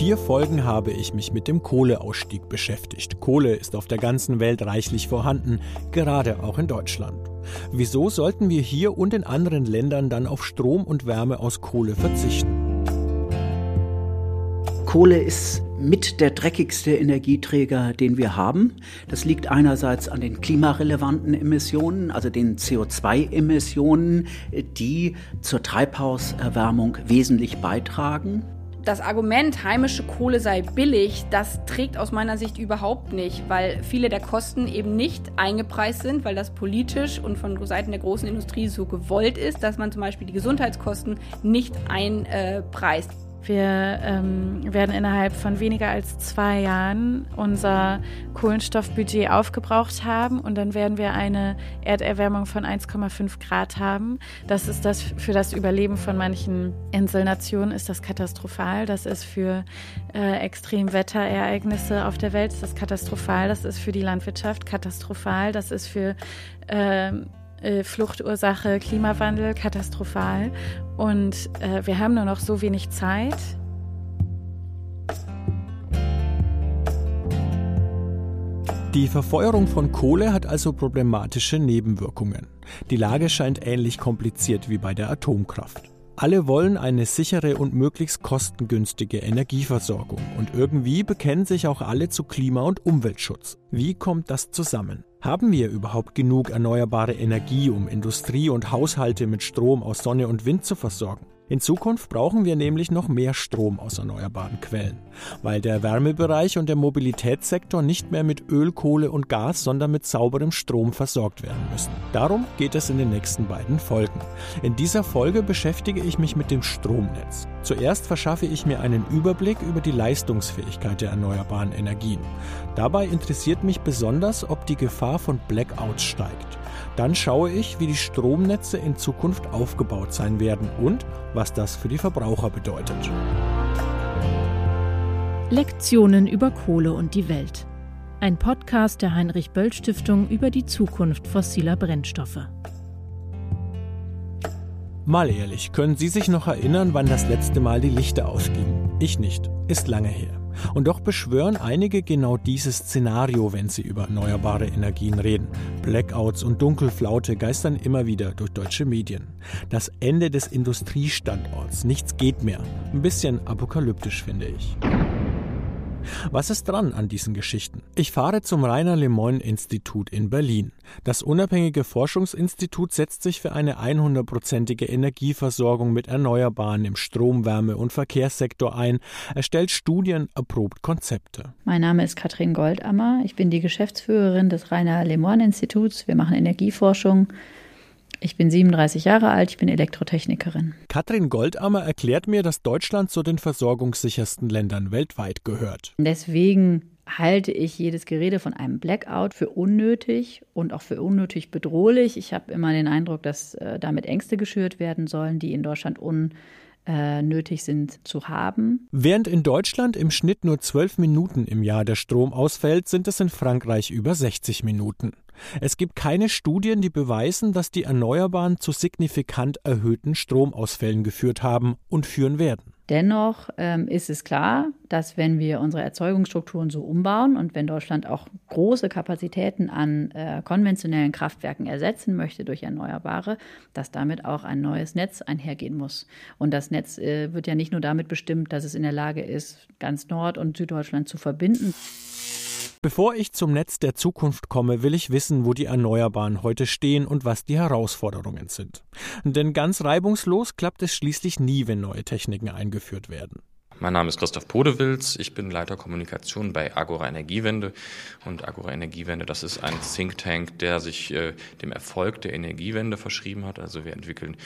vier Folgen habe ich mich mit dem Kohleausstieg beschäftigt. Kohle ist auf der ganzen Welt reichlich vorhanden, gerade auch in Deutschland. Wieso sollten wir hier und in anderen Ländern dann auf Strom und Wärme aus Kohle verzichten? Kohle ist mit der dreckigste Energieträger, den wir haben. Das liegt einerseits an den klimarelevanten Emissionen, also den CO2-Emissionen, die zur Treibhauserwärmung wesentlich beitragen. Das Argument, heimische Kohle sei billig, das trägt aus meiner Sicht überhaupt nicht, weil viele der Kosten eben nicht eingepreist sind, weil das politisch und von Seiten der großen Industrie so gewollt ist, dass man zum Beispiel die Gesundheitskosten nicht einpreist. Wir ähm, werden innerhalb von weniger als zwei Jahren unser Kohlenstoffbudget aufgebraucht haben und dann werden wir eine Erderwärmung von 1,5 Grad haben. Das ist das für das Überleben von manchen Inselnationen ist das katastrophal. Das ist für äh, Extremwetterereignisse auf der Welt ist das katastrophal. Das ist für die Landwirtschaft katastrophal. Das ist für äh, äh, Fluchtursache Klimawandel katastrophal. Und äh, wir haben nur noch so wenig Zeit. Die Verfeuerung von Kohle hat also problematische Nebenwirkungen. Die Lage scheint ähnlich kompliziert wie bei der Atomkraft. Alle wollen eine sichere und möglichst kostengünstige Energieversorgung und irgendwie bekennen sich auch alle zu Klima- und Umweltschutz. Wie kommt das zusammen? Haben wir überhaupt genug erneuerbare Energie, um Industrie und Haushalte mit Strom aus Sonne und Wind zu versorgen? In Zukunft brauchen wir nämlich noch mehr Strom aus erneuerbaren Quellen, weil der Wärmebereich und der Mobilitätssektor nicht mehr mit Öl, Kohle und Gas, sondern mit sauberem Strom versorgt werden müssen. Darum geht es in den nächsten beiden Folgen. In dieser Folge beschäftige ich mich mit dem Stromnetz. Zuerst verschaffe ich mir einen Überblick über die Leistungsfähigkeit der erneuerbaren Energien. Dabei interessiert mich besonders, ob die Gefahr von Blackouts steigt. Dann schaue ich, wie die Stromnetze in Zukunft aufgebaut sein werden und was das für die Verbraucher bedeutet. Lektionen über Kohle und die Welt. Ein Podcast der Heinrich Böll Stiftung über die Zukunft fossiler Brennstoffe. Mal ehrlich, können Sie sich noch erinnern, wann das letzte Mal die Lichter ausgingen? Ich nicht. Ist lange her. Und doch beschwören einige genau dieses Szenario, wenn sie über erneuerbare Energien reden. Blackouts und Dunkelflaute geistern immer wieder durch deutsche Medien. Das Ende des Industriestandorts, nichts geht mehr. Ein bisschen apokalyptisch, finde ich. Was ist dran an diesen Geschichten? Ich fahre zum Rainer Lemoyne Institut in Berlin. Das unabhängige Forschungsinstitut setzt sich für eine 100-prozentige Energieversorgung mit Erneuerbaren im Strom-, Wärme- und Verkehrssektor ein, erstellt Studien, erprobt Konzepte. Mein Name ist Katrin Goldammer. Ich bin die Geschäftsführerin des Rainer Lemoyne Instituts. Wir machen Energieforschung ich bin 37 Jahre alt, ich bin Elektrotechnikerin. Katrin Goldammer erklärt mir, dass Deutschland zu den versorgungssichersten Ländern weltweit gehört. Deswegen halte ich jedes Gerede von einem Blackout für unnötig und auch für unnötig bedrohlich. Ich habe immer den Eindruck, dass äh, damit Ängste geschürt werden sollen, die in Deutschland un äh, nötig sind zu haben. Während in Deutschland im Schnitt nur zwölf Minuten im Jahr der Strom ausfällt, sind es in Frankreich über 60 Minuten. Es gibt keine Studien, die beweisen, dass die Erneuerbaren zu signifikant erhöhten Stromausfällen geführt haben und führen werden. Dennoch ähm, ist es klar, dass wenn wir unsere Erzeugungsstrukturen so umbauen und wenn Deutschland auch große Kapazitäten an äh, konventionellen Kraftwerken ersetzen möchte durch Erneuerbare, dass damit auch ein neues Netz einhergehen muss. Und das Netz äh, wird ja nicht nur damit bestimmt, dass es in der Lage ist, ganz Nord- und Süddeutschland zu verbinden. Bevor ich zum Netz der Zukunft komme, will ich wissen, wo die Erneuerbaren heute stehen und was die Herausforderungen sind. Denn ganz reibungslos klappt es schließlich nie, wenn neue Techniken eingeführt werden. Mein Name ist Christoph Podewils, ich bin Leiter Kommunikation bei Agora Energiewende. Und Agora Energiewende, das ist ein Think Tank, der sich äh, dem Erfolg der Energiewende verschrieben hat. Also wir entwickeln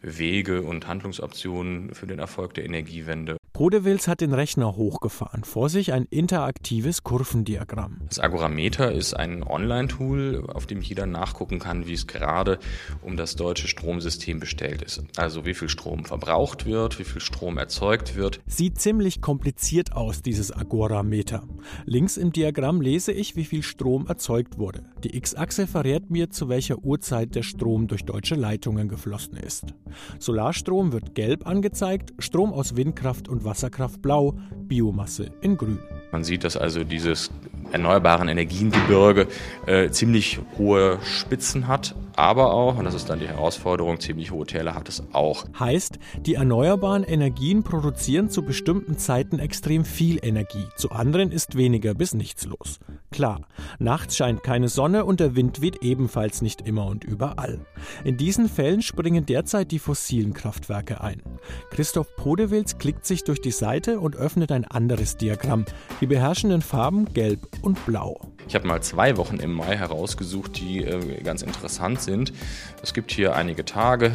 Wege und Handlungsoptionen für den Erfolg der Energiewende Podewils hat den Rechner hochgefahren, vor sich ein interaktives Kurvendiagramm. Das Agorameter ist ein Online-Tool, auf dem jeder nachgucken kann, wie es gerade um das deutsche Stromsystem bestellt ist. Also wie viel Strom verbraucht wird, wie viel Strom erzeugt wird. Sieht ziemlich kompliziert aus, dieses Agorameter. Links im Diagramm lese ich, wie viel Strom erzeugt wurde. Die X-Achse verrät mir, zu welcher Uhrzeit der Strom durch deutsche Leitungen geflossen ist. Solarstrom wird gelb angezeigt, Strom aus Windkraft und Wasserkraft blau, Biomasse in grün. Man sieht, dass also dieses erneuerbaren Energiengebirge äh, ziemlich hohe Spitzen hat, aber auch, und das ist dann die Herausforderung, ziemlich hohe Täler hat es auch. Heißt, die erneuerbaren Energien produzieren zu bestimmten Zeiten extrem viel Energie, zu anderen ist weniger bis nichts los. Klar, nachts scheint keine Sonne und der Wind weht ebenfalls nicht immer und überall. In diesen Fällen springen derzeit die fossilen Kraftwerke ein. Christoph Podewils klickt sich durch die Seite und öffnet ein anderes Diagramm, die beherrschenden Farben gelb und blau. Ich habe mal zwei Wochen im Mai herausgesucht, die äh, ganz interessant sind. Es gibt hier einige Tage,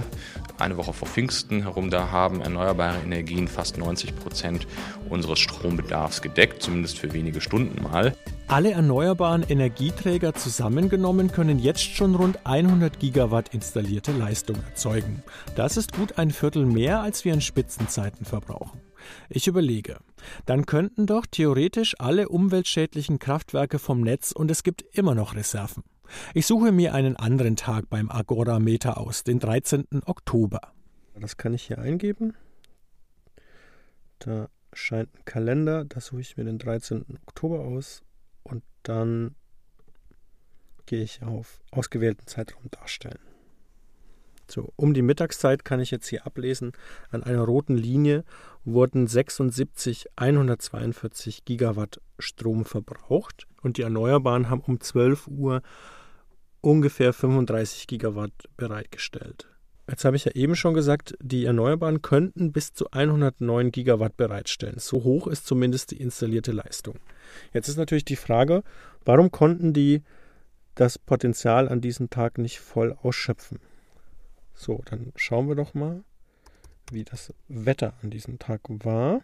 eine Woche vor Pfingsten herum, da haben erneuerbare Energien fast 90 Prozent unseres Strombedarfs gedeckt, zumindest für wenige Stunden mal. Alle erneuerbaren Energieträger zusammengenommen können jetzt schon rund 100 Gigawatt installierte Leistung erzeugen. Das ist gut ein Viertel mehr, als wir in Spitzenzeiten verbrauchen. Ich überlege, dann könnten doch theoretisch alle umweltschädlichen Kraftwerke vom Netz und es gibt immer noch Reserven. Ich suche mir einen anderen Tag beim Agora-Meter aus, den 13. Oktober. Das kann ich hier eingeben. Da scheint ein Kalender, da suche ich mir den 13. Oktober aus und dann gehe ich auf ausgewählten Zeitraum darstellen. So, um die Mittagszeit kann ich jetzt hier ablesen, an einer roten Linie wurden 76 142 Gigawatt Strom verbraucht und die Erneuerbaren haben um 12 Uhr ungefähr 35 Gigawatt bereitgestellt. Jetzt habe ich ja eben schon gesagt, die Erneuerbaren könnten bis zu 109 Gigawatt bereitstellen. So hoch ist zumindest die installierte Leistung. Jetzt ist natürlich die Frage, warum konnten die das Potenzial an diesem Tag nicht voll ausschöpfen? So, dann schauen wir doch mal, wie das Wetter an diesem Tag war.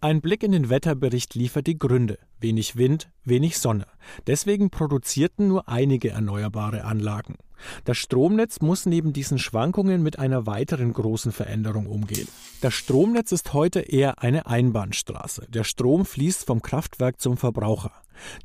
Ein Blick in den Wetterbericht liefert die Gründe. Wenig Wind, wenig Sonne. Deswegen produzierten nur einige erneuerbare Anlagen. Das Stromnetz muss neben diesen Schwankungen mit einer weiteren großen Veränderung umgehen. Das Stromnetz ist heute eher eine Einbahnstraße. Der Strom fließt vom Kraftwerk zum Verbraucher.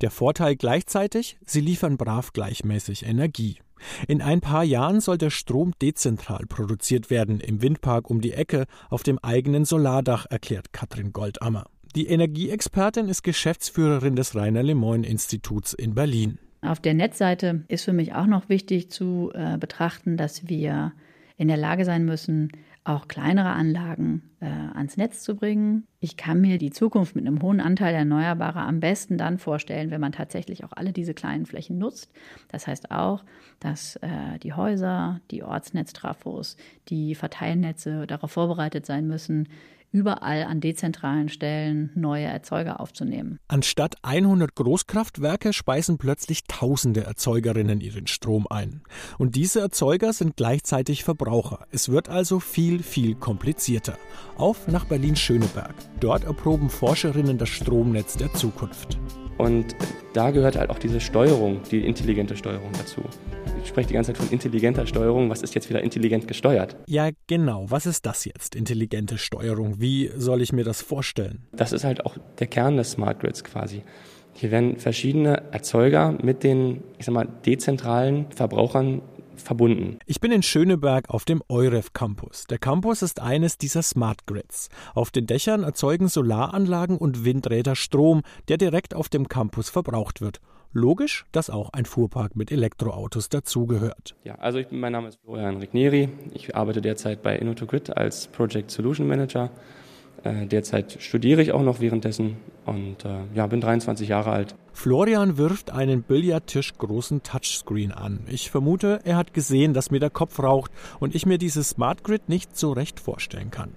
Der Vorteil gleichzeitig, sie liefern brav gleichmäßig Energie. In ein paar Jahren soll der Strom dezentral produziert werden, im Windpark um die Ecke, auf dem eigenen Solardach, erklärt Katrin Goldammer. Die Energieexpertin ist Geschäftsführerin des Rainer Lemoyne Instituts in Berlin. Auf der Netzseite ist für mich auch noch wichtig zu äh, betrachten, dass wir in der Lage sein müssen, auch kleinere Anlagen äh, ans Netz zu bringen. Ich kann mir die Zukunft mit einem hohen Anteil Erneuerbarer am besten dann vorstellen, wenn man tatsächlich auch alle diese kleinen Flächen nutzt. Das heißt auch, dass äh, die Häuser, die Ortsnetztrafos, die Verteilnetze darauf vorbereitet sein müssen, überall an dezentralen Stellen neue Erzeuger aufzunehmen. Anstatt 100 Großkraftwerke speisen plötzlich tausende Erzeugerinnen ihren Strom ein. Und diese Erzeuger sind gleichzeitig Verbraucher. Es wird also viel, viel komplizierter. Auf nach Berlin-Schöneberg. Dort erproben Forscherinnen das Stromnetz der Zukunft. Und da gehört halt auch diese Steuerung, die intelligente Steuerung dazu. Ich spreche die ganze Zeit von intelligenter Steuerung. Was ist jetzt wieder intelligent gesteuert? Ja, genau. Was ist das jetzt, intelligente Steuerung? Wie soll ich mir das vorstellen? Das ist halt auch der Kern des Smart Grids quasi. Hier werden verschiedene Erzeuger mit den, ich sag mal, dezentralen Verbrauchern verbunden. Ich bin in Schöneberg auf dem EUREF Campus. Der Campus ist eines dieser Smart Grids. Auf den Dächern erzeugen Solaranlagen und Windräder Strom, der direkt auf dem Campus verbraucht wird. Logisch, dass auch ein Fuhrpark mit Elektroautos dazugehört. Ja, also ich, mein Name ist Florian Rigneri. Ich arbeite derzeit bei InnoToGrid als Project Solution Manager. Äh, derzeit studiere ich auch noch währenddessen und äh, ja, bin 23 Jahre alt. Florian wirft einen Billardtisch großen Touchscreen an. Ich vermute, er hat gesehen, dass mir der Kopf raucht und ich mir dieses Smart Grid nicht so recht vorstellen kann.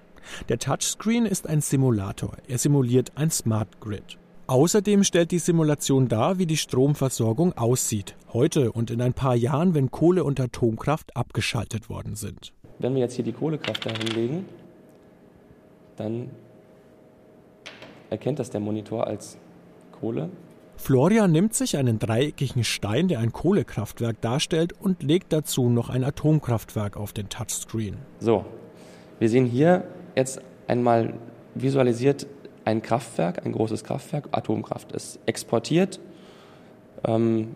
Der Touchscreen ist ein Simulator. Er simuliert ein Smart Grid. Außerdem stellt die Simulation dar, wie die Stromversorgung aussieht, heute und in ein paar Jahren, wenn Kohle und Atomkraft abgeschaltet worden sind. Wenn wir jetzt hier die Kohlekraft da hinlegen, dann erkennt das der Monitor als Kohle. Florian nimmt sich einen dreieckigen Stein, der ein Kohlekraftwerk darstellt, und legt dazu noch ein Atomkraftwerk auf den Touchscreen. So, wir sehen hier jetzt einmal visualisiert ein Kraftwerk, ein großes Kraftwerk, Atomkraft ist exportiert, ähm,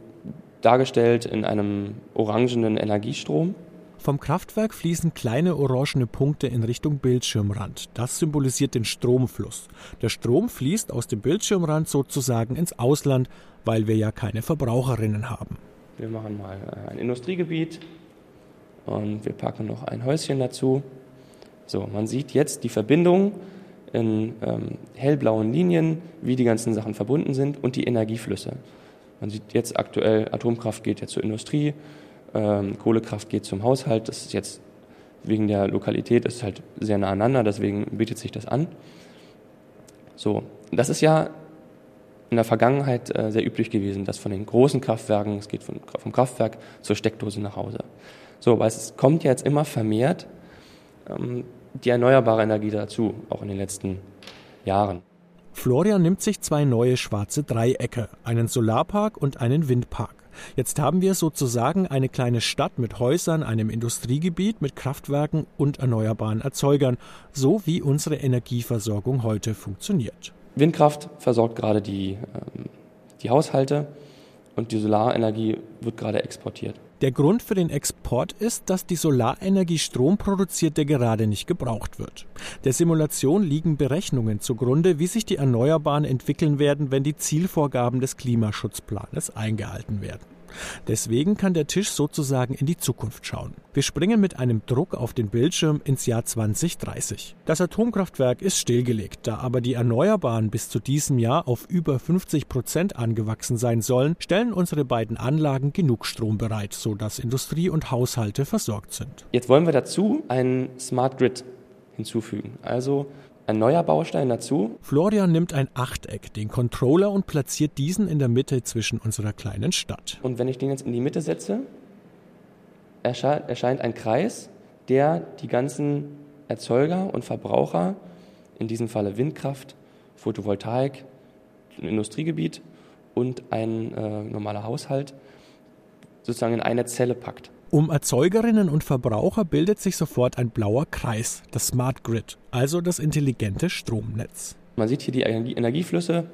dargestellt in einem orangenen Energiestrom. Vom Kraftwerk fließen kleine orangene Punkte in Richtung Bildschirmrand. Das symbolisiert den Stromfluss. Der Strom fließt aus dem Bildschirmrand sozusagen ins Ausland, weil wir ja keine Verbraucherinnen haben. Wir machen mal äh, ein Industriegebiet und wir packen noch ein Häuschen dazu. So, man sieht jetzt die Verbindung in ähm, hellblauen Linien, wie die ganzen Sachen verbunden sind und die Energieflüsse. Man sieht jetzt aktuell, Atomkraft geht ja zur Industrie, ähm, Kohlekraft geht zum Haushalt. Das ist jetzt wegen der Lokalität ist halt sehr nah aneinander, deswegen bietet sich das an. So, das ist ja in der Vergangenheit äh, sehr üblich gewesen, dass von den großen Kraftwerken, es geht von, vom Kraftwerk zur Steckdose nach Hause. So, aber es kommt jetzt immer vermehrt ähm, die erneuerbare Energie dazu, auch in den letzten Jahren. Florian nimmt sich zwei neue schwarze Dreiecke, einen Solarpark und einen Windpark. Jetzt haben wir sozusagen eine kleine Stadt mit Häusern, einem Industriegebiet mit Kraftwerken und erneuerbaren Erzeugern, so wie unsere Energieversorgung heute funktioniert. Windkraft versorgt gerade die, ähm, die Haushalte und die Solarenergie wird gerade exportiert. Der Grund für den Export ist, dass die Solarenergie Strom produziert, der gerade nicht gebraucht wird. Der Simulation liegen Berechnungen zugrunde, wie sich die Erneuerbaren entwickeln werden, wenn die Zielvorgaben des Klimaschutzplanes eingehalten werden. Deswegen kann der Tisch sozusagen in die Zukunft schauen. Wir springen mit einem Druck auf den Bildschirm ins Jahr 2030. Das Atomkraftwerk ist stillgelegt, da aber die Erneuerbaren bis zu diesem Jahr auf über 50 Prozent angewachsen sein sollen, stellen unsere beiden Anlagen genug Strom bereit, sodass Industrie und Haushalte versorgt sind. Jetzt wollen wir dazu einen Smart Grid hinzufügen. Also ein neuer Baustein dazu. Florian nimmt ein Achteck, den Controller und platziert diesen in der Mitte zwischen unserer kleinen Stadt. Und wenn ich den jetzt in die Mitte setze, erscheint ein Kreis, der die ganzen Erzeuger und Verbraucher, in diesem Falle Windkraft, Photovoltaik, ein Industriegebiet und ein äh, normaler Haushalt, sozusagen in eine Zelle packt. Um Erzeugerinnen und Verbraucher bildet sich sofort ein blauer Kreis, das Smart Grid, also das intelligente Stromnetz. Man sieht hier die Energieflüsse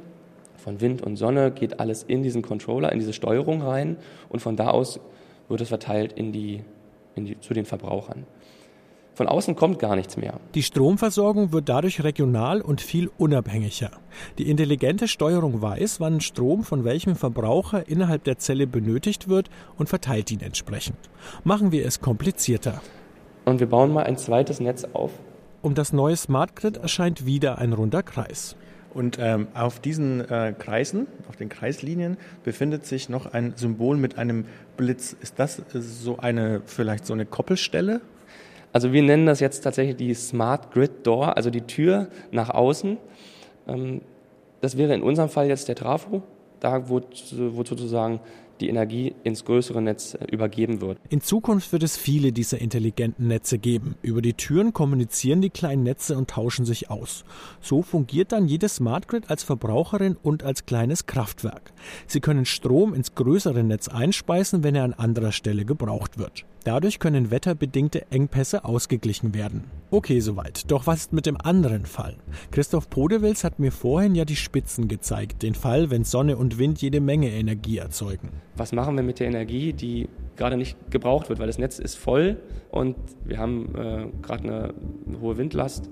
von Wind und Sonne, geht alles in diesen Controller, in diese Steuerung rein und von da aus wird es verteilt in die, in die, zu den Verbrauchern. Von außen kommt gar nichts mehr. Die Stromversorgung wird dadurch regional und viel unabhängiger. Die intelligente Steuerung weiß, wann Strom von welchem Verbraucher innerhalb der Zelle benötigt wird und verteilt ihn entsprechend. Machen wir es komplizierter. Und wir bauen mal ein zweites Netz auf. Um das neue Smart Grid erscheint wieder ein runder Kreis. Und ähm, auf diesen äh, Kreisen, auf den Kreislinien, befindet sich noch ein Symbol mit einem Blitz. Ist das so eine, vielleicht so eine Koppelstelle? Also wir nennen das jetzt tatsächlich die Smart Grid Door, also die Tür nach außen. Ähm, das wäre in unserem Fall jetzt der Trafo, da wo, wo sozusagen die Energie ins größere Netz äh, übergeben wird. In Zukunft wird es viele dieser intelligenten Netze geben. Über die Türen kommunizieren die kleinen Netze und tauschen sich aus. So fungiert dann jede Smart Grid als Verbraucherin und als kleines Kraftwerk. Sie können Strom ins größere Netz einspeisen, wenn er an anderer Stelle gebraucht wird. Dadurch können wetterbedingte Engpässe ausgeglichen werden. Okay, soweit. Doch was ist mit dem anderen Fall? Christoph Podewils hat mir vorhin ja die Spitzen gezeigt, den Fall, wenn Sonne und Wind jede Menge Energie erzeugen. Was machen wir mit der Energie, die gerade nicht gebraucht wird, weil das Netz ist voll und wir haben äh, gerade eine, hohe Windlast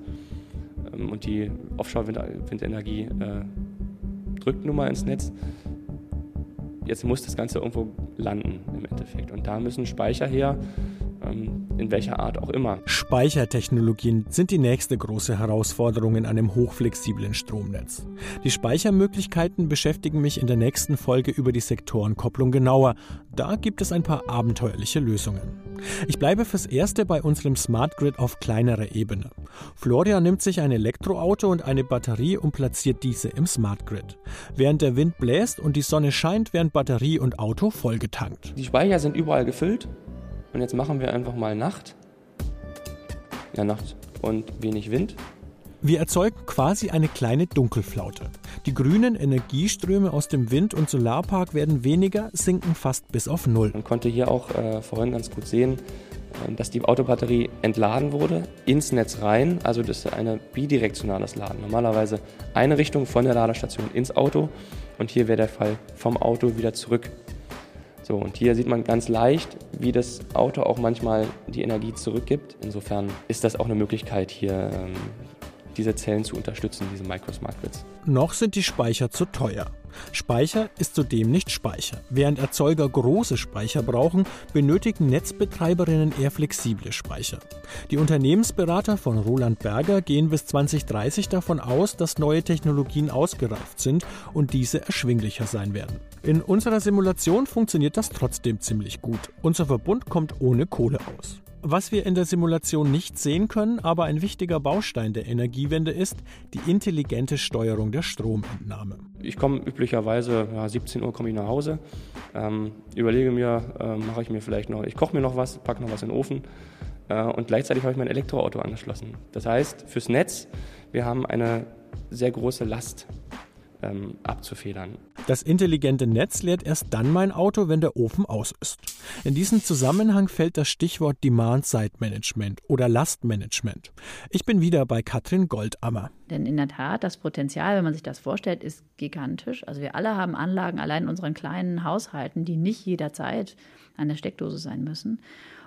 ähm, und die Offshore-Windenergie äh, drückt nun mal ins Netz jetzt muss das Ganze irgendwo landen im Endeffekt. Und da müssen Speicher her, in welcher Art auch immer. Speichertechnologien sind die nächste große Herausforderung in einem hochflexiblen Stromnetz. Die Speichermöglichkeiten beschäftigen mich in der nächsten Folge über die Sektorenkopplung genauer. Da gibt es ein paar abenteuerliche Lösungen. Ich bleibe fürs Erste bei unserem Smart Grid auf kleinerer Ebene. Florian nimmt sich ein Elektroauto und eine Batterie und platziert diese im Smart Grid. Während der Wind bläst und die Sonne scheint, werden Batterie und Auto vollgetankt. Die Speicher sind überall gefüllt und jetzt machen wir einfach mal Nacht. Ja, Nacht und wenig Wind. Wir erzeugen quasi eine kleine Dunkelflaute. Die grünen Energieströme aus dem Wind- und Solarpark werden weniger, sinken fast bis auf Null. Man konnte hier auch äh, vorhin ganz gut sehen, äh, dass die Autobatterie entladen wurde, ins Netz rein. Also das ist ein bidirektionales Laden. Normalerweise eine Richtung von der Ladestation ins Auto und hier wäre der Fall vom Auto wieder zurück So, und hier sieht man ganz leicht, wie das Auto auch manchmal die Energie zurückgibt. Insofern ist das auch eine Möglichkeit, hier ähm, diese Zellen zu unterstützen, diese Microsmart Grids. Noch sind die Speicher zu teuer. Speicher ist zudem nicht Speicher. Während Erzeuger große Speicher brauchen, benötigen Netzbetreiberinnen eher flexible Speicher. Die Unternehmensberater von Roland Berger gehen bis 2030 davon aus, dass neue Technologien ausgereift sind und diese erschwinglicher sein werden. In unserer Simulation funktioniert das trotzdem ziemlich gut. Unser Verbund kommt ohne Kohle aus. Was wir in der Simulation nicht sehen können, aber ein wichtiger Baustein der Energiewende ist, die intelligente Steuerung der Stromentnahme. Ich komme üblicherweise, ja, 17 Uhr komme ich nach Hause, ähm, überlege mir, äh, mache ich mir vielleicht noch, ich koche mir noch was, packe noch was in den Ofen äh, und gleichzeitig habe ich mein Elektroauto angeschlossen. Das heißt, fürs Netz, wir haben eine sehr große Last ähm, abzufedern. Das intelligente Netz leert erst dann mein Auto, wenn der Ofen aus ist. In diesem Zusammenhang fällt das Stichwort Demand-Side-Management oder Lastmanagement. Ich bin wieder bei Katrin Goldammer. Denn in der Tat, das Potenzial, wenn man sich das vorstellt, ist gigantisch. Also wir alle haben Anlagen allein in unseren kleinen Haushalten, die nicht jederzeit an der Steckdose sein müssen.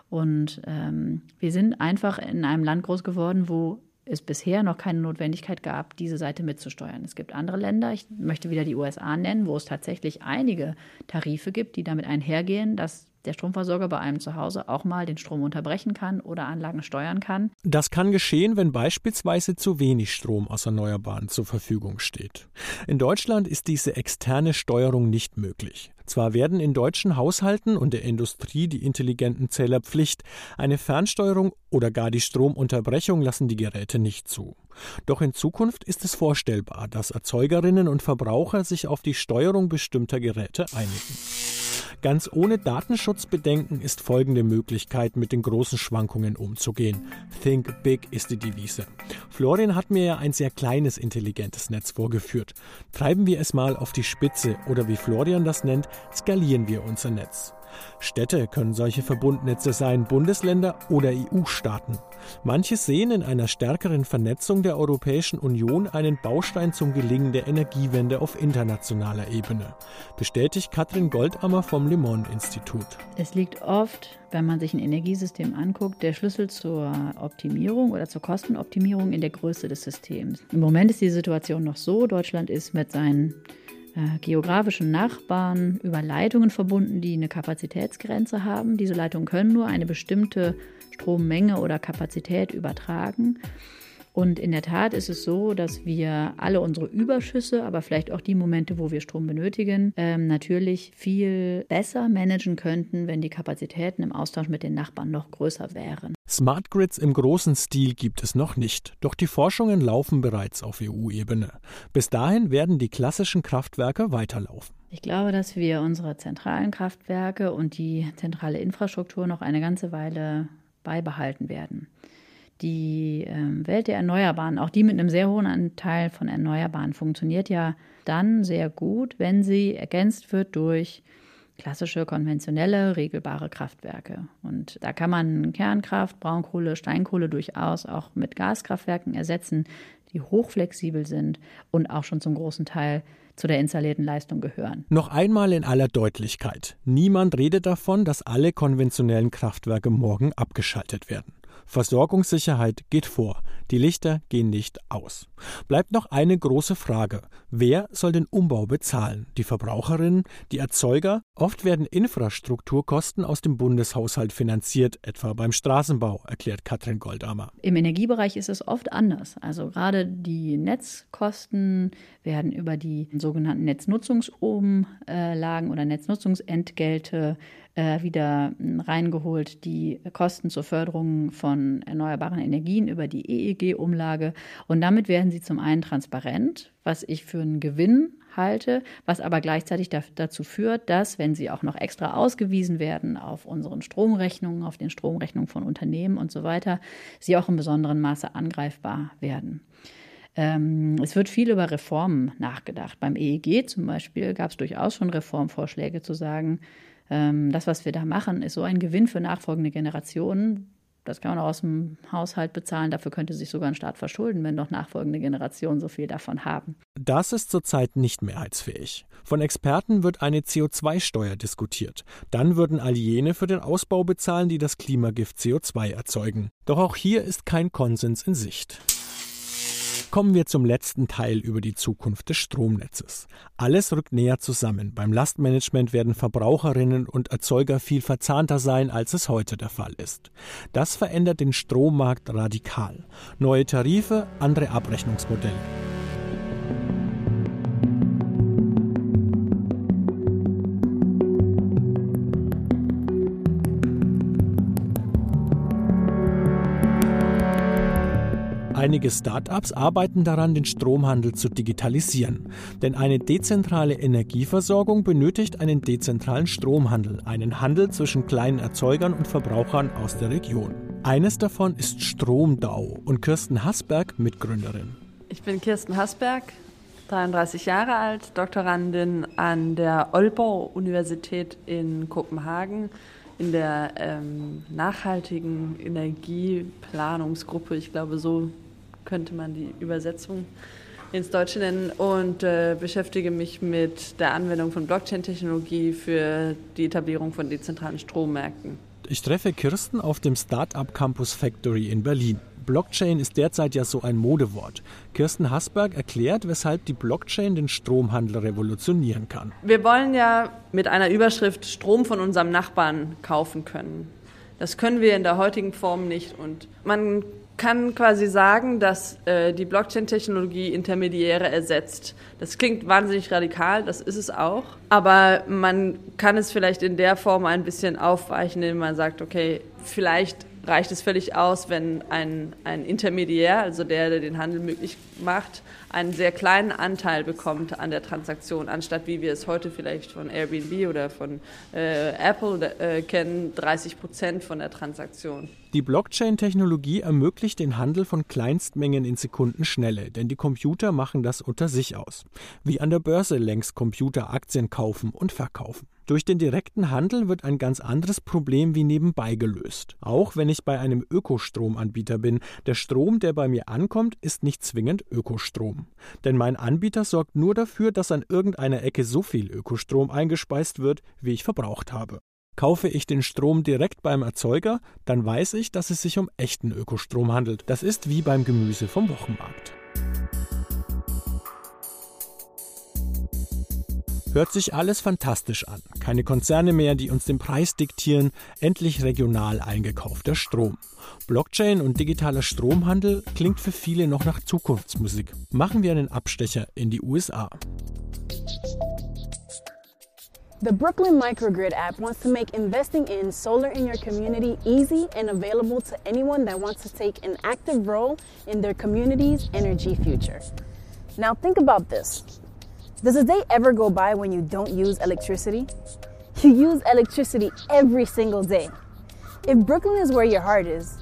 Und ähm, wir sind einfach in einem Land groß geworden, wo es bisher noch keine Notwendigkeit gab, diese Seite mitzusteuern. Es gibt andere Länder, ich möchte wieder die USA nennen, wo es tatsächlich einige Tarife gibt, die damit einhergehen, dass der Stromversorger bei einem zu Hause auch mal den Strom unterbrechen kann oder Anlagen steuern kann. Das kann geschehen, wenn beispielsweise zu wenig Strom aus Erneuerbaren zur Verfügung steht. In Deutschland ist diese externe Steuerung nicht möglich. Zwar werden in deutschen Haushalten und der Industrie die intelligenten Zähler Pflicht, eine Fernsteuerung oder gar die Stromunterbrechung lassen die Geräte nicht zu. Doch in Zukunft ist es vorstellbar, dass Erzeugerinnen und Verbraucher sich auf die Steuerung bestimmter Geräte einigen. Ganz ohne Datenschutzbedenken ist folgende Möglichkeit, mit den großen Schwankungen umzugehen. Think Big ist die Devise. Florian hat mir ja ein sehr kleines intelligentes Netz vorgeführt. Treiben wir es mal auf die Spitze oder wie Florian das nennt, skalieren wir unser Netz. Städte können solche Verbundnetze sein, Bundesländer oder EU-Staaten. Manche sehen in einer stärkeren Vernetzung der Europäischen Union einen Baustein zum Gelingen der Energiewende auf internationaler Ebene, bestätigt Katrin Goldammer vom Le Monde Institut. Es liegt oft, wenn man sich ein Energiesystem anguckt, der Schlüssel zur Optimierung oder zur Kostenoptimierung in der Größe des Systems. Im Moment ist die Situation noch so, Deutschland ist mit seinen äh, geografischen Nachbarn über Leitungen verbunden, die eine Kapazitätsgrenze haben. Diese Leitungen können nur eine bestimmte Strommenge oder Kapazität übertragen. Und in der Tat ist es so, dass wir alle unsere Überschüsse, aber vielleicht auch die Momente, wo wir Strom benötigen, ähm, natürlich viel besser managen könnten, wenn die Kapazitäten im Austausch mit den Nachbarn noch größer wären. Smart Grids im großen Stil gibt es noch nicht, doch die Forschungen laufen bereits auf EU-Ebene. Bis dahin werden die klassischen Kraftwerke weiterlaufen. Ich glaube, dass wir unsere zentralen Kraftwerke und die zentrale Infrastruktur noch eine ganze Weile beibehalten werden die äh, Welt der Erneuerbaren, auch die mit einem sehr hohen Anteil von Erneuerbaren, funktioniert ja dann sehr gut, wenn sie ergänzt wird durch klassische, konventionelle, regelbare Kraftwerke. Und da kann man Kernkraft, Braunkohle, Steinkohle durchaus auch mit Gaskraftwerken ersetzen, die hochflexibel sind und auch schon zum großen Teil zu der installierten Leistung gehören. Noch einmal in aller Deutlichkeit. Niemand redet davon, dass alle konventionellen Kraftwerke morgen abgeschaltet werden. Versorgungssicherheit geht vor. Die Lichter gehen nicht aus. Bleibt noch eine große Frage. Wer soll den Umbau bezahlen? Die Verbraucherinnen? Die Erzeuger? Oft werden Infrastrukturkosten aus dem Bundeshaushalt finanziert, etwa beim Straßenbau, erklärt Katrin Goldammer. Im Energiebereich ist es oft anders. Also gerade die Netzkosten werden über die sogenannten Netznutzungsumlagen oder Netznutzungsentgelte äh, wieder hm, reingeholt, die Kosten zur Förderung von erneuerbaren Energien über die EEG-Umlage. Und damit werden sie zum einen transparent, was ich für einen Gewinn halte, was aber gleichzeitig dazu führt, dass, wenn sie auch noch extra ausgewiesen werden auf unseren Stromrechnungen, auf den Stromrechnungen von Unternehmen und so weiter, sie auch in besonderem Maße angreifbar werden. Ähm, es wird viel über Reformen nachgedacht. Beim EEG zum Beispiel gab es durchaus schon Reformvorschläge zu sagen, das, was wir da machen, ist so ein Gewinn für nachfolgende Generationen. Das kann man auch aus dem Haushalt bezahlen. Dafür könnte sich sogar ein Staat verschulden, wenn doch nachfolgende Generationen so viel davon haben. Das ist zurzeit nicht mehrheitsfähig. Von Experten wird eine CO2-Steuer diskutiert. Dann würden all jene für den Ausbau bezahlen, die das Klimagift CO2 erzeugen. Doch auch hier ist kein Konsens in Sicht. Kommen wir zum letzten Teil über die Zukunft des Stromnetzes. Alles rückt näher zusammen. Beim Lastmanagement werden Verbraucherinnen und Erzeuger viel verzahnter sein, als es heute der Fall ist. Das verändert den Strommarkt radikal. Neue Tarife, andere Abrechnungsmodelle. Einige Start-ups arbeiten daran, den Stromhandel zu digitalisieren. Denn eine dezentrale Energieversorgung benötigt einen dezentralen Stromhandel, einen Handel zwischen kleinen Erzeugern und Verbrauchern aus der Region. Eines davon ist Stromdau und Kirsten Hasberg, Mitgründerin. Ich bin Kirsten Hasberg, 33 Jahre alt, Doktorandin an der Aalborg-Universität in Kopenhagen in der ähm, nachhaltigen Energieplanungsgruppe. Ich glaube, so könnte man die Übersetzung ins Deutsche nennen und äh, beschäftige mich mit der Anwendung von Blockchain-Technologie für die Etablierung von dezentralen Strommärkten. Ich treffe Kirsten auf dem Startup Campus Factory in Berlin. Blockchain ist derzeit ja so ein Modewort. Kirsten Hasberg erklärt, weshalb die Blockchain den Stromhandel revolutionieren kann. Wir wollen ja mit einer Überschrift Strom von unserem Nachbarn kaufen können. Das können wir in der heutigen Form nicht. Und man kann quasi sagen, dass äh, die Blockchain-Technologie Intermediäre ersetzt. Das klingt wahnsinnig radikal, das ist es auch. Aber man kann es vielleicht in der Form ein bisschen aufweichen, indem man sagt, okay, vielleicht reicht es völlig aus, wenn ein, ein Intermediär, also der, der den Handel möglich macht, einen sehr kleinen Anteil bekommt an der Transaktion, anstatt wie wir es heute vielleicht von Airbnb oder von äh, Apple äh, kennen, 30 Prozent von der Transaktion. Die Blockchain-Technologie ermöglicht den Handel von Kleinstmengen in Sekundenschnelle, denn die Computer machen das unter sich aus. Wie an der Börse längst Computer Aktien kaufen und verkaufen. Durch den direkten Handel wird ein ganz anderes Problem wie nebenbei gelöst. Auch wenn ich bei einem Ökostromanbieter bin, der Strom, der bei mir ankommt, ist nicht zwingend Ökostrom. Denn mein Anbieter sorgt nur dafür, dass an irgendeiner Ecke so viel Ökostrom eingespeist wird, wie ich verbraucht habe. Kaufe ich den Strom direkt beim Erzeuger, dann weiß ich, dass es sich um echten Ökostrom handelt. Das ist wie beim Gemüse vom Wochenmarkt. Hört sich alles fantastisch an. Keine Konzerne mehr, die uns den Preis diktieren, endlich regional eingekaufter Strom. Blockchain und digitaler Stromhandel klingt für viele noch nach Zukunftsmusik. Machen wir einen Abstecher in die USA. The Brooklyn Microgrid app wants to make investing in solar in your community easy and available to anyone that wants to take an active role in their community's energy future. Now think about this. Does a day ever go by when you don't use electricity? You use electricity every single day. If Brooklyn is where your heart is.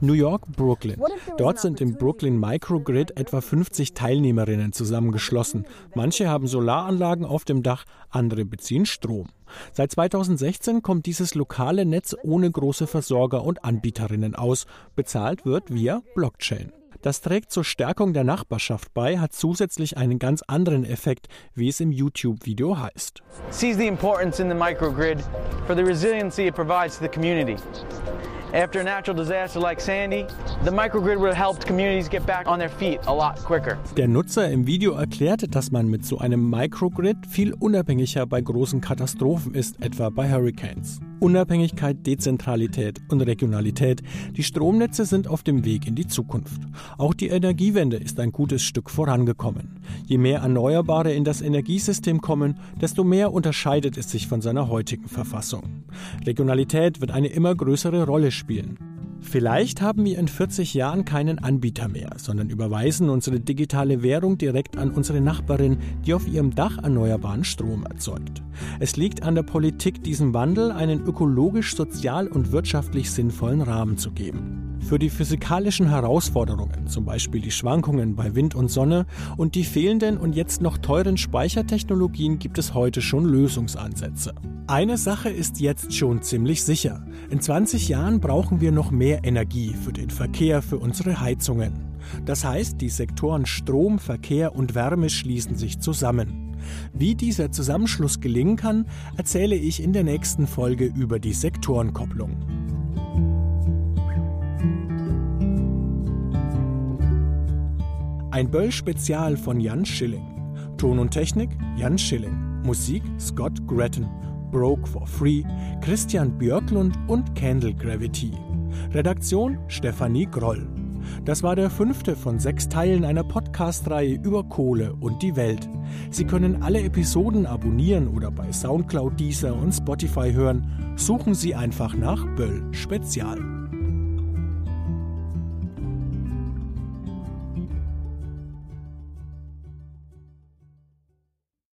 New York, Brooklyn. Dort sind im Brooklyn Microgrid etwa 50 Teilnehmerinnen zusammengeschlossen. Manche haben Solaranlagen auf dem Dach, andere beziehen Strom. Seit 2016 kommt dieses lokale Netz ohne große Versorger und Anbieterinnen aus. Bezahlt wird via Blockchain. Das trägt zur Stärkung der Nachbarschaft bei, hat zusätzlich einen ganz anderen Effekt, wie es im YouTube-Video heißt. Sees the importance in the microgrid for the resiliency it provides to the community. After a natural disaster like Sandy, the microgrid would have helped communities get back on their feet a lot quicker. Der Nutzer im Video erklärt, dass man mit so einem Microgrid viel unabhängiger bei großen Katastrophen ist, etwa bei Hurricanes. Unabhängigkeit, Dezentralität und Regionalität. Die Stromnetze sind auf dem Weg in die Zukunft. Auch die Energiewende ist ein gutes Stück vorangekommen. Je mehr Erneuerbare in das Energiesystem kommen, desto mehr unterscheidet es sich von seiner heutigen Verfassung. Regionalität wird eine immer größere Rolle spielen. Vielleicht haben wir in 40 Jahren keinen Anbieter mehr, sondern überweisen unsere digitale Währung direkt an unsere Nachbarin, die auf ihrem Dach erneuerbaren Strom erzeugt. Es liegt an der Politik, diesem Wandel einen ökologisch, sozial und wirtschaftlich sinnvollen Rahmen zu geben. Für die physikalischen Herausforderungen, zum Beispiel die Schwankungen bei Wind und Sonne und die fehlenden und jetzt noch teuren Speichertechnologien gibt es heute schon Lösungsansätze. Eine Sache ist jetzt schon ziemlich sicher. In 20 Jahren brauchen wir noch mehr Energie für den Verkehr, für unsere Heizungen. Das heißt, die Sektoren Strom, Verkehr und Wärme schließen sich zusammen. Wie dieser Zusammenschluss gelingen kann, erzähle ich in der nächsten Folge über die Sektorenkopplung. Ein Böll-Spezial von Jan Schilling. Ton und Technik Jan Schilling. Musik Scott Gretton. Broke for Free, Christian Björklund und Candle Gravity. Redaktion Stefanie Groll. Das war der fünfte von sechs Teilen einer Podcast-Reihe über Kohle und die Welt. Sie können alle Episoden abonnieren oder bei Soundcloud, Deezer und Spotify hören. Suchen Sie einfach nach Böll Spezial.